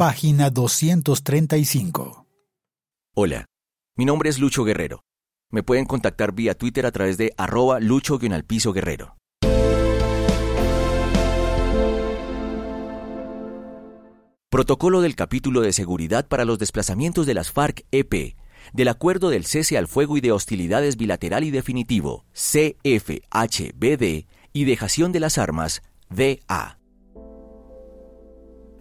página 235. Hola, mi nombre es Lucho Guerrero. Me pueden contactar vía Twitter a través de arroba lucho-alpiso guerrero. Protocolo del capítulo de seguridad para los desplazamientos de las FARC-EP del Acuerdo del Cese al Fuego y de Hostilidades Bilateral y Definitivo, CFHBD, y dejación de las armas, DA.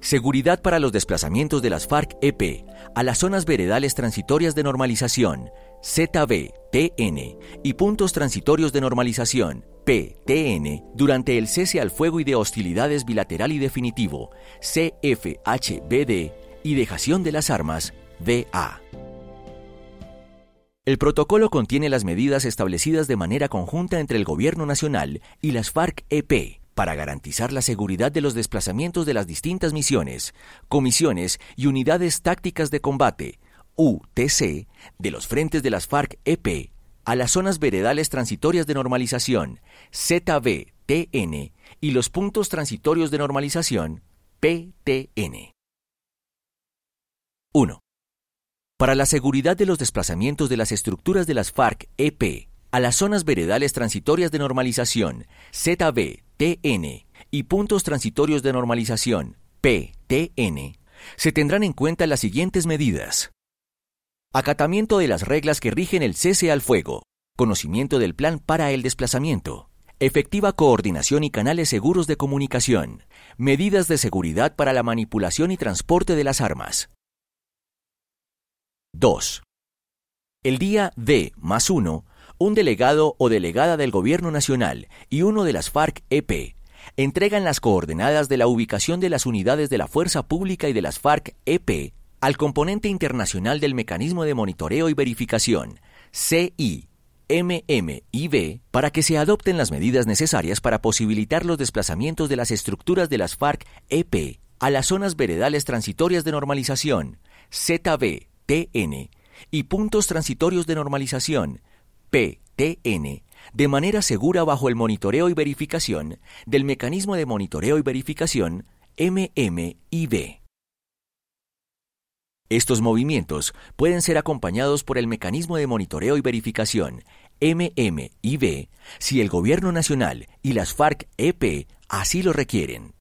Seguridad para los desplazamientos de las FARC-EP a las zonas veredales transitorias de normalización, ZB-TN, y puntos transitorios de normalización, PTN, durante el cese al fuego y de hostilidades bilateral y definitivo, CFHBD, y dejación de las armas, DA. El protocolo contiene las medidas establecidas de manera conjunta entre el Gobierno Nacional y las FARC-EP para garantizar la seguridad de los desplazamientos de las distintas misiones, comisiones y unidades tácticas de combate, UTC, de los frentes de las FARC-EP a las zonas veredales transitorias de normalización, ZB-TN, y los puntos transitorios de normalización, PTN. 1 para la seguridad de los desplazamientos de las estructuras de las FARC-EP a las zonas veredales transitorias de normalización, ZB, TN, y puntos transitorios de normalización, PTN, se tendrán en cuenta las siguientes medidas. Acatamiento de las reglas que rigen el cese al fuego, conocimiento del plan para el desplazamiento, efectiva coordinación y canales seguros de comunicación, medidas de seguridad para la manipulación y transporte de las armas, 2. El día D más 1, un delegado o delegada del Gobierno Nacional y uno de las FARC-EP entregan las coordenadas de la ubicación de las unidades de la Fuerza Pública y de las FARC-EP al componente internacional del Mecanismo de Monitoreo y Verificación, CI, MMIB, para que se adopten las medidas necesarias para posibilitar los desplazamientos de las estructuras de las FARC-EP a las zonas veredales transitorias de normalización, ZB, TN y puntos transitorios de normalización, PTN, de manera segura bajo el monitoreo y verificación del mecanismo de monitoreo y verificación MMIB. Estos movimientos pueden ser acompañados por el mecanismo de monitoreo y verificación MMIB si el Gobierno Nacional y las FARC-EP así lo requieren.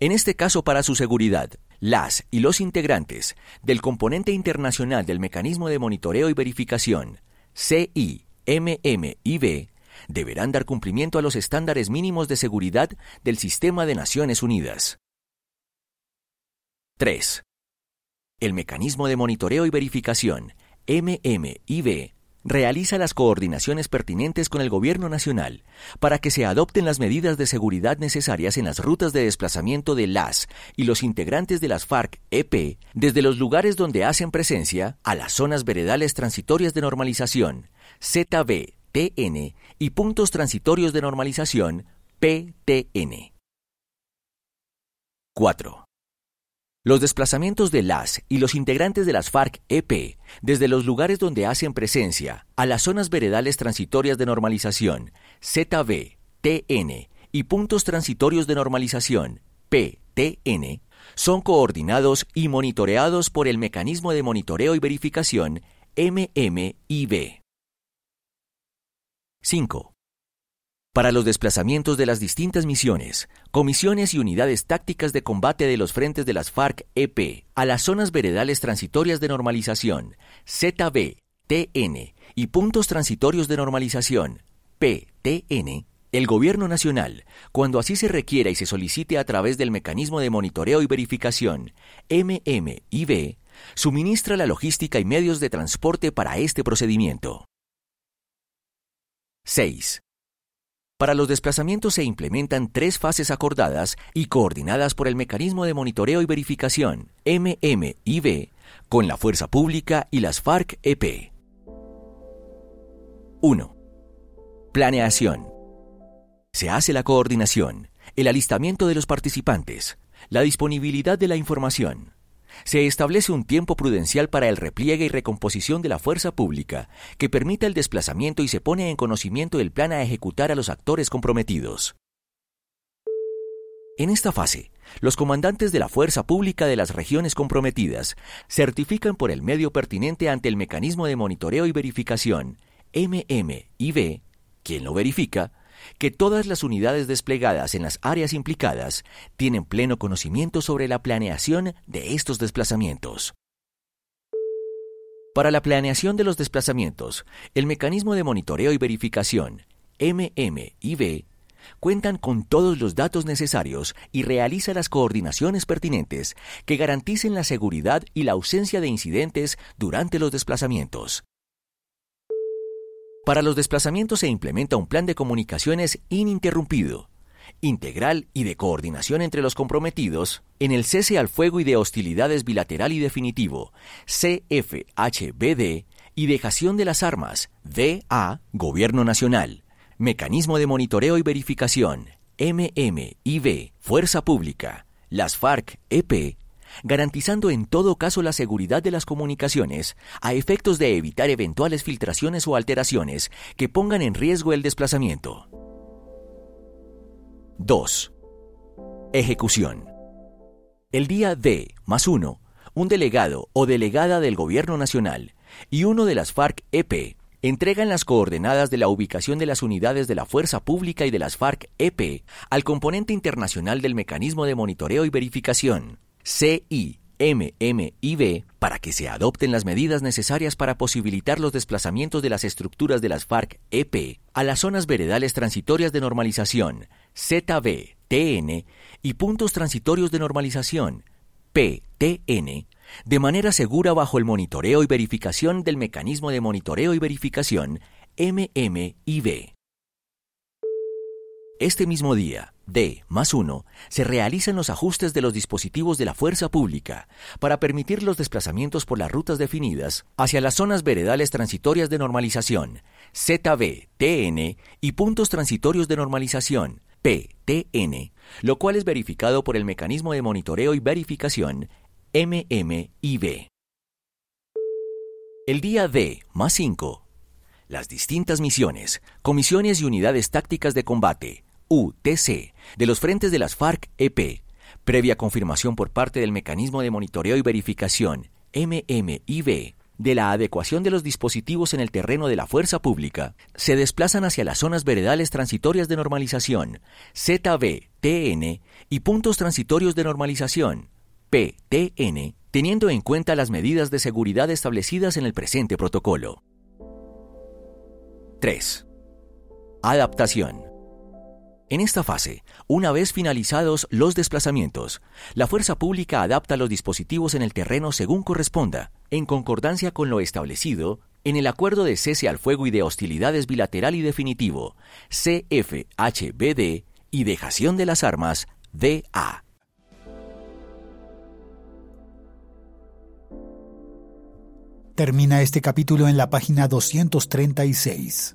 En este caso, para su seguridad, las y los integrantes del componente internacional del Mecanismo de Monitoreo y Verificación, CIMMIB, deberán dar cumplimiento a los estándares mínimos de seguridad del Sistema de Naciones Unidas. 3. El Mecanismo de Monitoreo y Verificación, MMIB, realiza las coordinaciones pertinentes con el Gobierno Nacional para que se adopten las medidas de seguridad necesarias en las rutas de desplazamiento de las y los integrantes de las FARC-EP desde los lugares donde hacen presencia a las zonas veredales transitorias de normalización, ZB, TN y puntos transitorios de normalización, PTN. 4. Los desplazamientos de las y los integrantes de las FARC-EP desde los lugares donde hacen presencia a las zonas veredales transitorias de normalización, ZB, TN y puntos transitorios de normalización, PTN, son coordinados y monitoreados por el Mecanismo de Monitoreo y Verificación MMIB. 5 para los desplazamientos de las distintas misiones, comisiones y unidades tácticas de combate de los frentes de las FARC-EP a las zonas veredales transitorias de normalización, ZB, TN y puntos transitorios de normalización, PTN, el Gobierno Nacional, cuando así se requiera y se solicite a través del mecanismo de monitoreo y verificación, MMIB, suministra la logística y medios de transporte para este procedimiento. 6. Para los desplazamientos se implementan tres fases acordadas y coordinadas por el Mecanismo de Monitoreo y Verificación, MMIB, con la Fuerza Pública y las FARC-EP. 1. Planeación. Se hace la coordinación, el alistamiento de los participantes, la disponibilidad de la información, se establece un tiempo prudencial para el repliegue y recomposición de la fuerza pública, que permita el desplazamiento y se pone en conocimiento del plan a ejecutar a los actores comprometidos. En esta fase, Los comandantes de la fuerza pública de las regiones comprometidas certifican por el medio pertinente ante el mecanismo de monitoreo y verificación, MMIB, quien lo verifica, que todas las unidades desplegadas en las áreas implicadas tienen pleno conocimiento sobre la planeación de estos desplazamientos. Para la planeación de los desplazamientos, el mecanismo de monitoreo y verificación, MMIB, cuentan con todos los datos necesarios y realiza las coordinaciones pertinentes que garanticen la seguridad y la ausencia de incidentes durante los desplazamientos. Para los desplazamientos se implementa un plan de comunicaciones ininterrumpido, integral y de coordinación entre los comprometidos en el cese al fuego y de hostilidades bilateral y definitivo, CFHBD, y dejación de las armas, DA, Gobierno Nacional, Mecanismo de Monitoreo y Verificación, MMIB, Fuerza Pública, las FARC, EP, garantizando en todo caso la seguridad de las comunicaciones a efectos de evitar eventuales filtraciones o alteraciones que pongan en riesgo el desplazamiento. 2. Ejecución. El día D más uno, un delegado o delegada del Gobierno Nacional y uno de las FARC-EP entregan las coordenadas de la ubicación de las unidades de la Fuerza Pública y de las FARC-EP al componente internacional del Mecanismo de Monitoreo y Verificación, CIMMIB, para que se adopten las medidas necesarias para posibilitar los desplazamientos de las estructuras de las FARC-EP a las zonas veredales transitorias de normalización, ZB-TN, y puntos transitorios de normalización, PTN, de manera segura bajo el monitoreo y verificación del mecanismo de monitoreo y verificación MMIB. Este mismo día, D más 1, se realizan los ajustes de los dispositivos de la fuerza pública para permitir los desplazamientos por las rutas definidas hacia las zonas veredales transitorias de normalización, ZB, TN, y puntos transitorios de normalización, PTN, lo cual es verificado por el mecanismo de monitoreo y verificación MMIB. El día D más 5. Las distintas misiones, comisiones y unidades tácticas de combate, UTC, de los frentes de las FARC-EP, previa confirmación por parte del mecanismo de monitoreo y verificación, MMIB, de la adecuación de los dispositivos en el terreno de la fuerza pública, se desplazan hacia las zonas veredales transitorias de normalización, ZB, TN, y puntos transitorios de normalización, PTN, teniendo en cuenta las medidas de seguridad establecidas en el presente protocolo. 3. Adaptación. En esta fase, una vez finalizados los desplazamientos, la fuerza pública adapta los dispositivos en el terreno según corresponda, en concordancia con lo establecido en el Acuerdo de Cese al Fuego y de Hostilidades Bilateral y Definitivo, CFHBD, y Dejación de las Armas, DA. Termina este capítulo en la página 236.